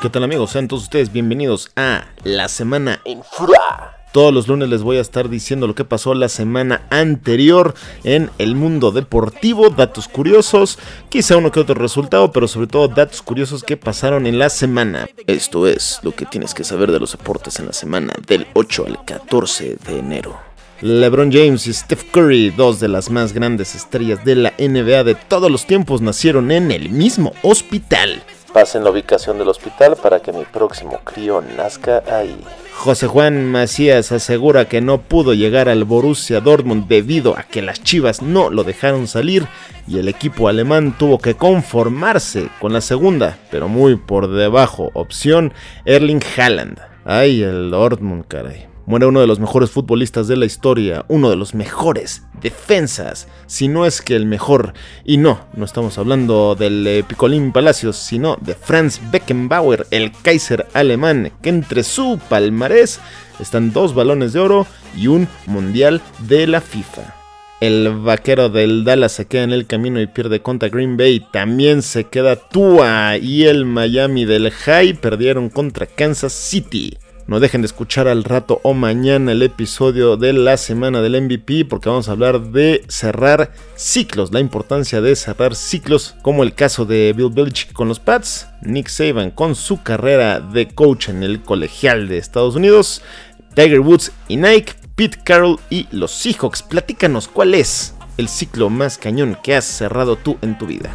¿Qué tal amigos? Sean todos ustedes bienvenidos a La Semana en Fura. Todos los lunes les voy a estar diciendo lo que pasó la semana anterior en el mundo deportivo, datos curiosos, quizá uno que otro resultado, pero sobre todo datos curiosos que pasaron en la semana. Esto es lo que tienes que saber de los deportes en la semana del 8 al 14 de enero. LeBron James y Steph Curry, dos de las más grandes estrellas de la NBA de todos los tiempos, nacieron en el mismo hospital. Pasen la ubicación del hospital para que mi próximo crío nazca ahí. José Juan Macías asegura que no pudo llegar al Borussia Dortmund debido a que las Chivas no lo dejaron salir y el equipo alemán tuvo que conformarse con la segunda, pero muy por debajo, opción Erling Haaland. Ay, el Dortmund, caray muere uno de los mejores futbolistas de la historia, uno de los mejores defensas, si no es que el mejor. Y no, no estamos hablando del eh, Picolín Palacios, sino de Franz Beckenbauer, el Kaiser alemán, que entre su palmarés están dos balones de oro y un mundial de la FIFA. El vaquero del Dallas se queda en el camino y pierde contra Green Bay. También se queda Tua y el Miami del High perdieron contra Kansas City. No dejen de escuchar al rato o mañana el episodio de la semana del MVP porque vamos a hablar de cerrar ciclos, la importancia de cerrar ciclos como el caso de Bill Belichick con los Pats, Nick Saban con su carrera de coach en el colegial de Estados Unidos, Tiger Woods y Nike, Pete Carroll y los Seahawks. Platícanos cuál es el ciclo más cañón que has cerrado tú en tu vida.